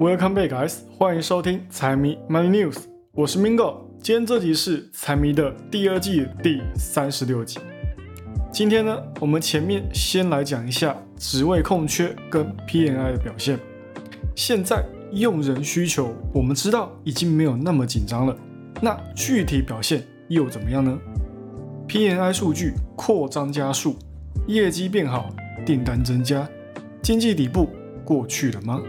Welcome back, guys！欢迎收听财迷 Money News，我是 Mingo。今天这集是财迷的第二季第三十六集。今天呢，我们前面先来讲一下职位空缺跟 PNI 的表现。现在用人需求，我们知道已经没有那么紧张了。那具体表现又怎么样呢？PNI 数据扩张加速，业绩变好，订单增加，经济底部过去了吗？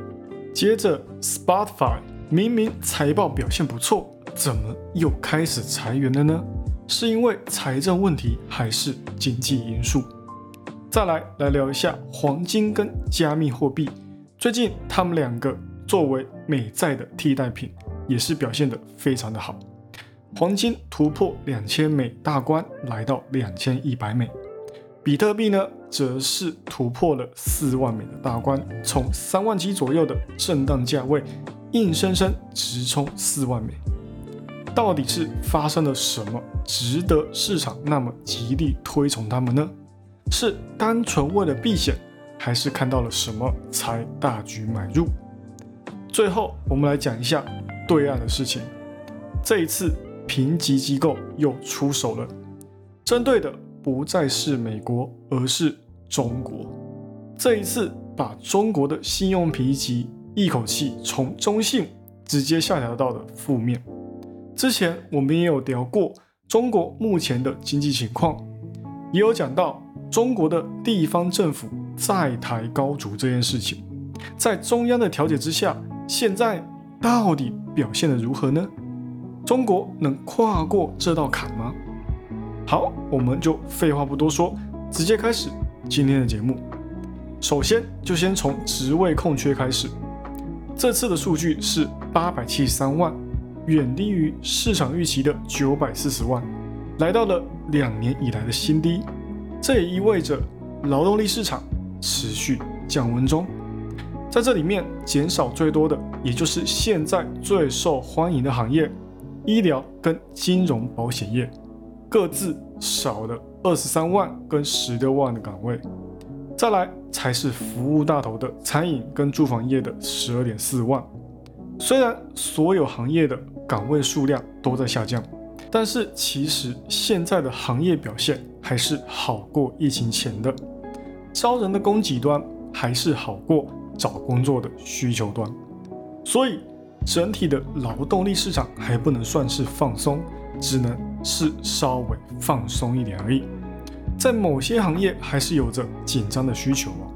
接着，Spotify 明明财报表现不错，怎么又开始裁员了呢？是因为财政问题还是经济因素？再来来聊一下黄金跟加密货币，最近他们两个作为美债的替代品，也是表现得非常的好。黄金突破两千美大关，来到两千一百美。比特币呢，则是突破了四万美的大关，从三万七左右的震荡价位，硬生生直冲四万美。到底是发生了什么，值得市场那么极力推崇他们呢？是单纯为了避险，还是看到了什么才大举买入？最后，我们来讲一下对岸的事情。这一次评级机构又出手了，针对的。不再是美国，而是中国。这一次把中国的信用评级一口气从中性直接下调到了负面。之前我们也有聊过中国目前的经济情况，也有讲到中国的地方政府债台高筑这件事情，在中央的调解之下，现在到底表现的如何呢？中国能跨过这道坎吗？好，我们就废话不多说，直接开始今天的节目。首先，就先从职位空缺开始。这次的数据是八百七十三万，远低于市场预期的九百四十万，来到了两年以来的新低。这也意味着劳动力市场持续降温中。在这里面，减少最多的，也就是现在最受欢迎的行业——医疗跟金融保险业。各自少了二十三万跟十六万的岗位，再来才是服务大头的餐饮跟住房业的十二点四万。虽然所有行业的岗位数量都在下降，但是其实现在的行业表现还是好过疫情前的，招人的供给端还是好过找工作的需求端，所以整体的劳动力市场还不能算是放松。只能是稍微放松一点而已，在某些行业还是有着紧张的需求哦。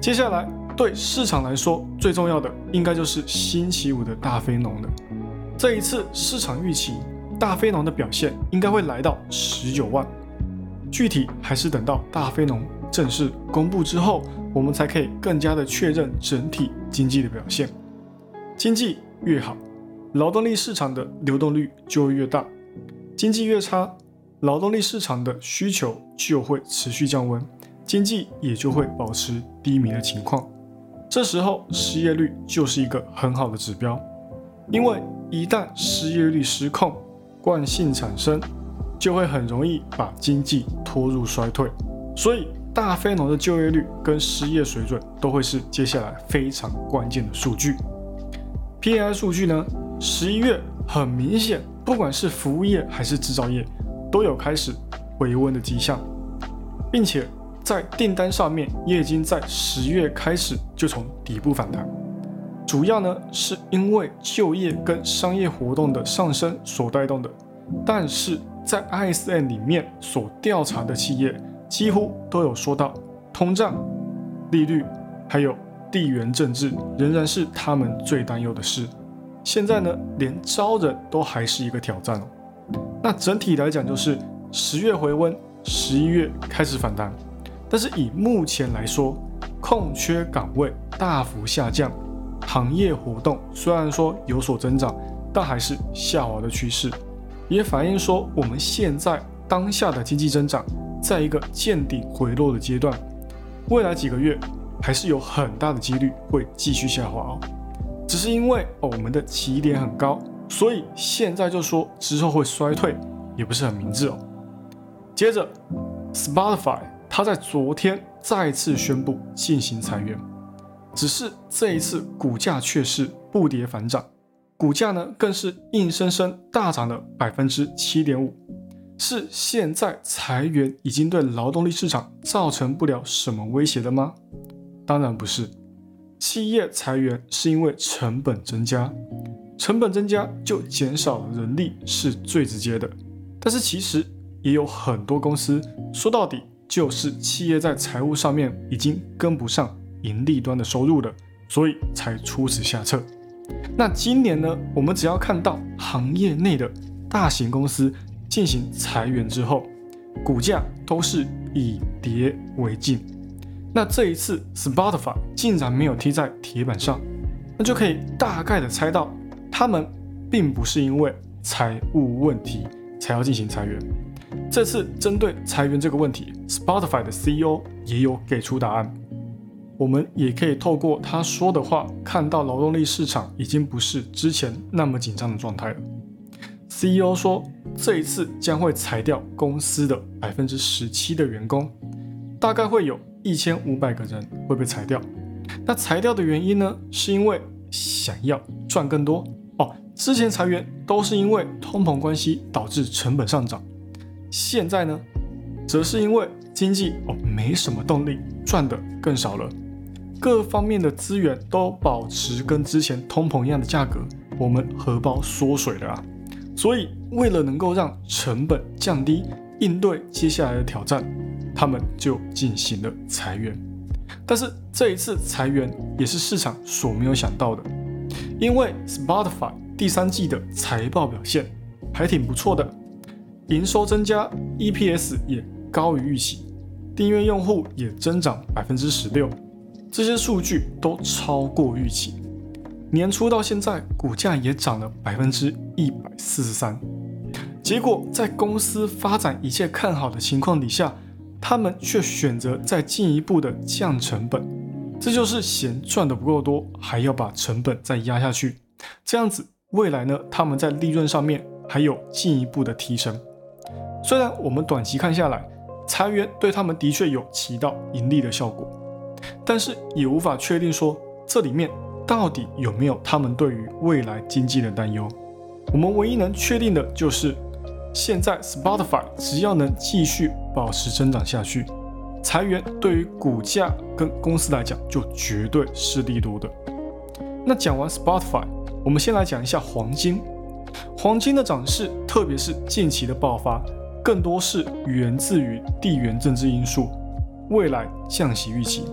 接下来对市场来说最重要的，应该就是星期五的大非农了。这一次市场预期大非农的表现应该会来到十九万，具体还是等到大非农正式公布之后，我们才可以更加的确认整体经济的表现。经济越好，劳动力市场的流动率就会越大。经济越差，劳动力市场的需求就会持续降温，经济也就会保持低迷的情况。这时候失业率就是一个很好的指标，因为一旦失业率失控，惯性产生，就会很容易把经济拖入衰退。所以大非农的就业率跟失业水准都会是接下来非常关键的数据。P I 数据呢，十一月很明显。不管是服务业还是制造业，都有开始回温的迹象，并且在订单上面也已经在十月开始就从底部反弹。主要呢是因为就业跟商业活动的上升所带动的，但是在 ISM 里面所调查的企业几乎都有说到，通胀、利率还有地缘政治仍然是他们最担忧的事。现在呢，连招人都还是一个挑战哦。那整体来讲，就是十月回温，十一月开始反弹。但是以目前来说，空缺岗位大幅下降，行业活动虽然说有所增长，但还是下滑的趋势，也反映说我们现在当下的经济增长在一个见顶回落的阶段，未来几个月还是有很大的几率会继续下滑哦。只是因为哦，我们的起点很高，所以现在就说之后会衰退，也不是很明智哦。接着，Spotify 它在昨天再次宣布进行裁员，只是这一次股价却是不跌反涨，股价呢更是硬生生大涨了百分之七点五。是现在裁员已经对劳动力市场造成不了什么威胁的吗？当然不是，企业裁员是因为成本增加，成本增加就减少人力是最直接的。但是其实也有很多公司，说到底就是企业在财务上面已经跟不上盈利端的收入了，所以才出此下策。那今年呢，我们只要看到行业内的大型公司。进行裁员之后，股价都是以跌为进。那这一次 Spotify 竟然没有踢在铁板上，那就可以大概的猜到，他们并不是因为财务问题才要进行裁员。这次针对裁员这个问题，Spotify 的 CEO 也有给出答案。我们也可以透过他说的话，看到劳动力市场已经不是之前那么紧张的状态了。CEO 说，这一次将会裁掉公司的百分之十七的员工，大概会有一千五百个人会被裁掉。那裁掉的原因呢？是因为想要赚更多哦。之前裁员都是因为通膨关系导致成本上涨，现在呢，则是因为经济哦没什么动力，赚的更少了，各方面的资源都保持跟之前通膨一样的价格，我们荷包缩水了啊。所以，为了能够让成本降低，应对接下来的挑战，他们就进行了裁员。但是这一次裁员也是市场所没有想到的，因为 Spotify 第三季的财报表现还挺不错的，营收增加，EPS 也高于预期，订阅用户也增长百分之十六，这些数据都超过预期。年初到现在，股价也涨了百分之一百四十三。结果在公司发展一切看好的情况底下，他们却选择再进一步的降成本，这就是嫌赚的不够多，还要把成本再压下去。这样子，未来呢，他们在利润上面还有进一步的提升。虽然我们短期看下来，裁员对他们的确有起到盈利的效果，但是也无法确定说这里面。到底有没有他们对于未来经济的担忧？我们唯一能确定的就是，现在 Spotify 只要能继续保持增长下去，裁员对于股价跟公司来讲就绝对是利多的。那讲完 Spotify，我们先来讲一下黄金。黄金的涨势，特别是近期的爆发，更多是源自于地缘政治因素、未来降息预期。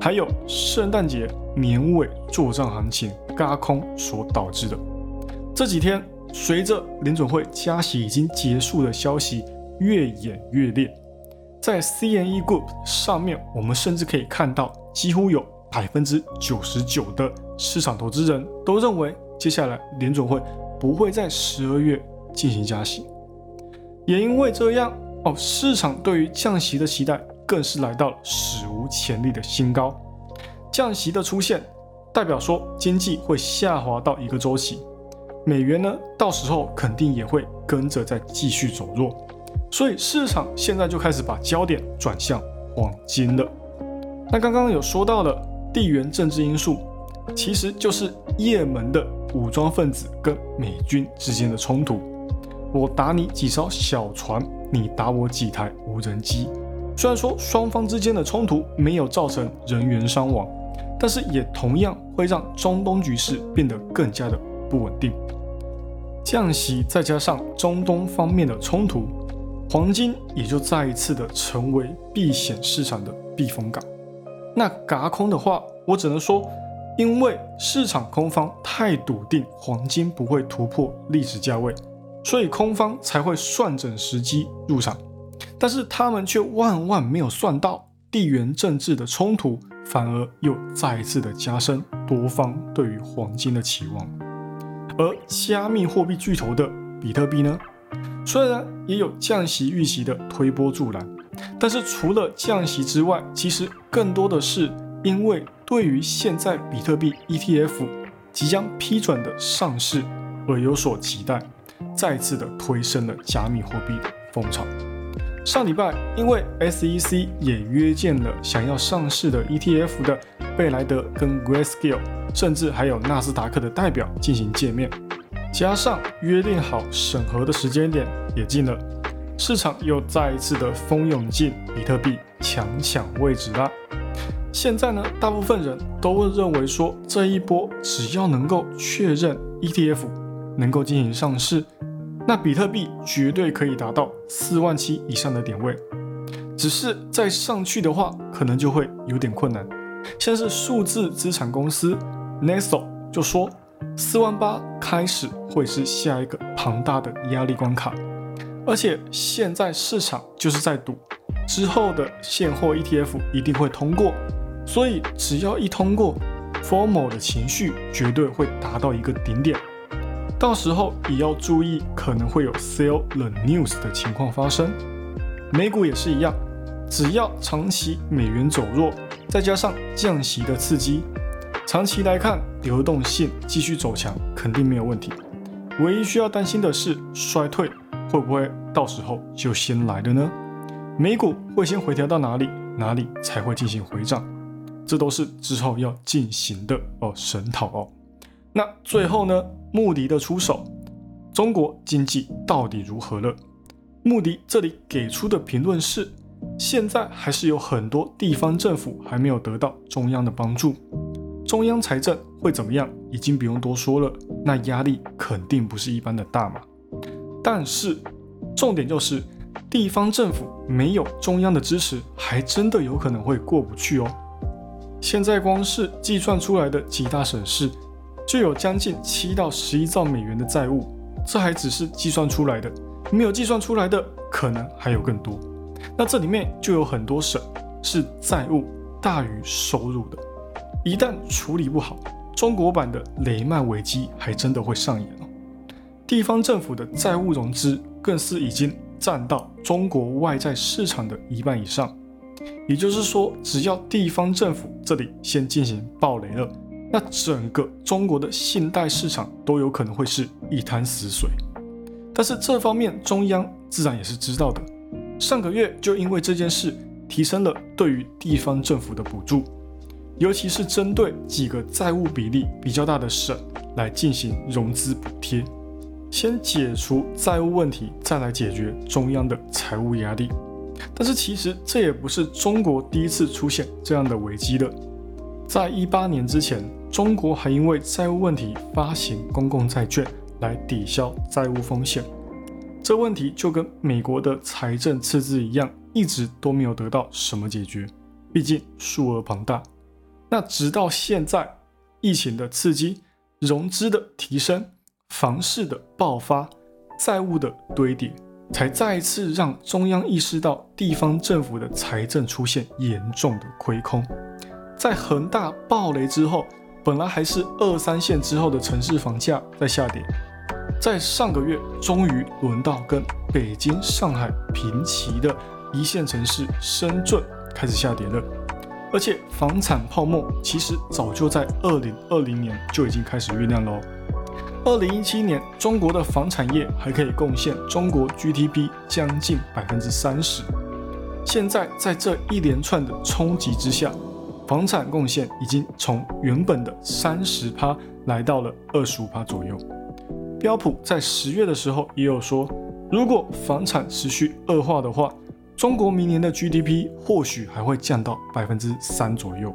还有圣诞节年尾做账行情嘎空所导致的。这几天，随着联准会加息已经结束的消息越演越烈，在 CNE Group 上面，我们甚至可以看到，几乎有百分之九十九的市场投资人都认为，接下来联准会不会在十二月进行加息。也因为这样，哦，市场对于降息的期待。更是来到了史无前例的新高，降息的出现代表说经济会下滑到一个周期，美元呢到时候肯定也会跟着再继续走弱，所以市场现在就开始把焦点转向黄金了。那刚刚有说到的地缘政治因素，其实就是也门的武装分子跟美军之间的冲突，我打你几艘小船，你打我几台无人机。虽然说双方之间的冲突没有造成人员伤亡，但是也同样会让中东局势变得更加的不稳定。降息再加上中东方面的冲突，黄金也就再一次的成为避险市场的避风港。那嘎空的话，我只能说，因为市场空方太笃定黄金不会突破历史价位，所以空方才会算准时机入场。但是他们却万万没有算到地缘政治的冲突，反而又再一次的加深多方对于黄金的期望。而加密货币巨头的比特币呢，虽然也有降息预期的推波助澜，但是除了降息之外，其实更多的是因为对于现在比特币 ETF 即将批准的上市而有所期待，再次的推升了加密货币的风潮。上礼拜，因为 SEC 也约见了想要上市的 ETF 的贝莱德跟 Grayscale，甚至还有纳斯达克的代表进行见面，加上约定好审核的时间点也近了，市场又再一次的蜂拥进比特币强抢位置啦。现在呢，大部分人都认为说，这一波只要能够确认 ETF 能够进行上市，那比特币绝对可以达到四万七以上的点位。只是再上去的话，可能就会有点困难。像是数字资产公司 Neso 就说，四万八开始会是下一个庞大的压力关卡，而且现在市场就是在赌之后的现货 ETF 一定会通过。所以，只要一通过，formal 的情绪绝对会达到一个顶点，到时候也要注意可能会有 sell the news 的情况发生。美股也是一样，只要长期美元走弱，再加上降息的刺激，长期来看流动性继续走强肯定没有问题。唯一需要担心的是衰退会不会到时候就先来了呢？美股会先回调到哪里，哪里才会进行回涨？这都是之后要进行的哦，审讨哦。那最后呢，穆迪的出手，中国经济到底如何了？穆迪这里给出的评论是，现在还是有很多地方政府还没有得到中央的帮助，中央财政会怎么样，已经不用多说了，那压力肯定不是一般的大嘛。但是重点就是，地方政府没有中央的支持，还真的有可能会过不去哦。现在光是计算出来的几大省市，就有将近七到十一兆美元的债务，这还只是计算出来的，没有计算出来的可能还有更多。那这里面就有很多省是债务大于收入的，一旦处理不好，中国版的雷曼危机还真的会上演哦。地方政府的债务融资更是已经占到中国外债市场的一半以上。也就是说，只要地方政府这里先进行暴雷了，那整个中国的信贷市场都有可能会是一滩死水。但是这方面中央自然也是知道的，上个月就因为这件事提升了对于地方政府的补助，尤其是针对几个债务比例比较大的省来进行融资补贴，先解除债务问题，再来解决中央的财务压力。但是其实这也不是中国第一次出现这样的危机了。在一八年之前，中国还因为债务问题发行公共债券来抵消债务风险。这问题就跟美国的财政赤字一样，一直都没有得到什么解决。毕竟数额庞大。那直到现在，疫情的刺激、融资的提升、房市的爆发、债务的堆叠。才再次让中央意识到地方政府的财政出现严重的亏空。在恒大暴雷之后，本来还是二三线之后的城市房价在下跌，在上个月终于轮到跟北京、上海平齐的一线城市深圳开始下跌了。而且房产泡沫其实早就在二零二零年就已经开始酝酿喽。二零一七年，中国的房产业还可以贡献中国 GDP 将近百分之三十。现在在这一连串的冲击之下，房产贡献已经从原本的三十趴来到了二十五趴左右。标普在十月的时候也有说，如果房产持续恶化的话，中国明年的 GDP 或许还会降到百分之三左右。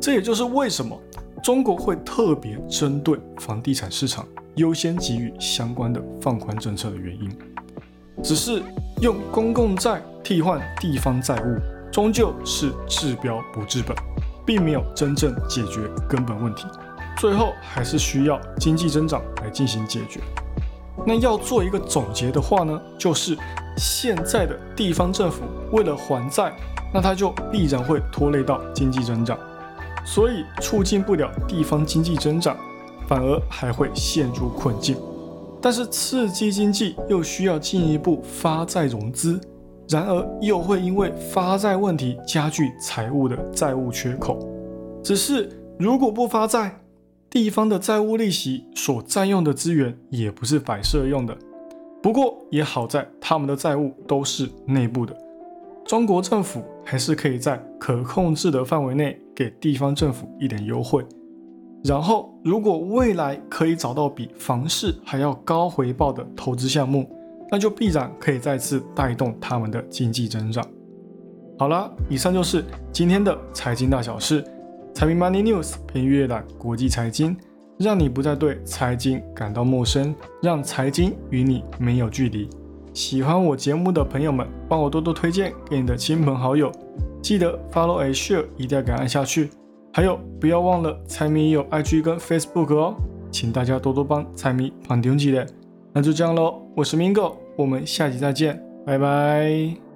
这也就是为什么。中国会特别针对房地产市场优先给予相关的放宽政策的原因，只是用公共债替换地方债务，终究是治标不治本，并没有真正解决根本问题，最后还是需要经济增长来进行解决。那要做一个总结的话呢，就是现在的地方政府为了还债，那它就必然会拖累到经济增长。所以促进不了地方经济增长，反而还会陷入困境。但是刺激经济又需要进一步发债融资，然而又会因为发债问题加剧财务的债务缺口。只是如果不发债，地方的债务利息所占用的资源也不是摆设用的。不过也好在他们的债务都是内部的。中国政府还是可以在可控制的范围内给地方政府一点优惠。然后，如果未来可以找到比房市还要高回报的投资项目，那就必然可以再次带动他们的经济增长。好了，以上就是今天的财经大小事，财迷 Money News 陪你阅览国际财经，让你不再对财经感到陌生，让财经与你没有距离。喜欢我节目的朋友们，帮我多多推荐给你的亲朋好友，记得 Follow A Share，一定要给按下去。还有，不要忘了财迷有 IG 跟 Facebook 哦，请大家多多帮财迷绑定起来。那就这样喽，我是 Mingo，我们下集再见，拜拜。